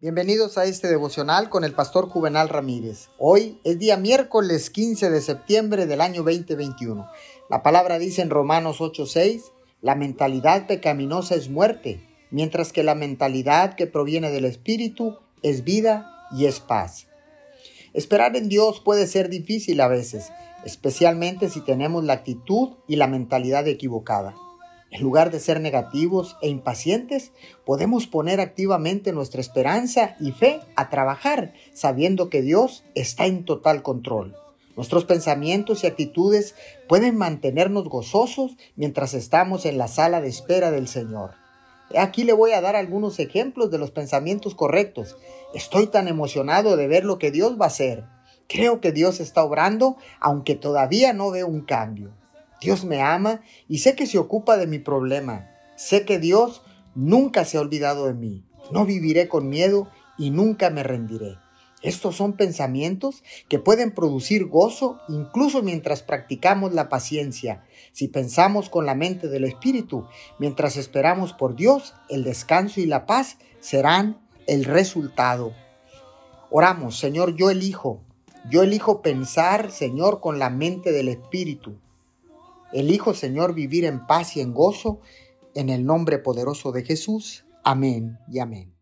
Bienvenidos a este devocional con el pastor Juvenal Ramírez. Hoy es día miércoles 15 de septiembre del año 2021. La palabra dice en Romanos 8:6, la mentalidad pecaminosa es muerte, mientras que la mentalidad que proviene del Espíritu es vida y es paz. Esperar en Dios puede ser difícil a veces, especialmente si tenemos la actitud y la mentalidad equivocada. En lugar de ser negativos e impacientes, podemos poner activamente nuestra esperanza y fe a trabajar, sabiendo que Dios está en total control. Nuestros pensamientos y actitudes pueden mantenernos gozosos mientras estamos en la sala de espera del Señor. Aquí le voy a dar algunos ejemplos de los pensamientos correctos. Estoy tan emocionado de ver lo que Dios va a hacer. Creo que Dios está obrando, aunque todavía no veo un cambio. Dios me ama y sé que se ocupa de mi problema. Sé que Dios nunca se ha olvidado de mí. No viviré con miedo y nunca me rendiré. Estos son pensamientos que pueden producir gozo incluso mientras practicamos la paciencia. Si pensamos con la mente del Espíritu, mientras esperamos por Dios, el descanso y la paz serán el resultado. Oramos, Señor, yo elijo, yo elijo pensar, Señor, con la mente del Espíritu. Elijo, Señor, vivir en paz y en gozo, en el nombre poderoso de Jesús. Amén y amén.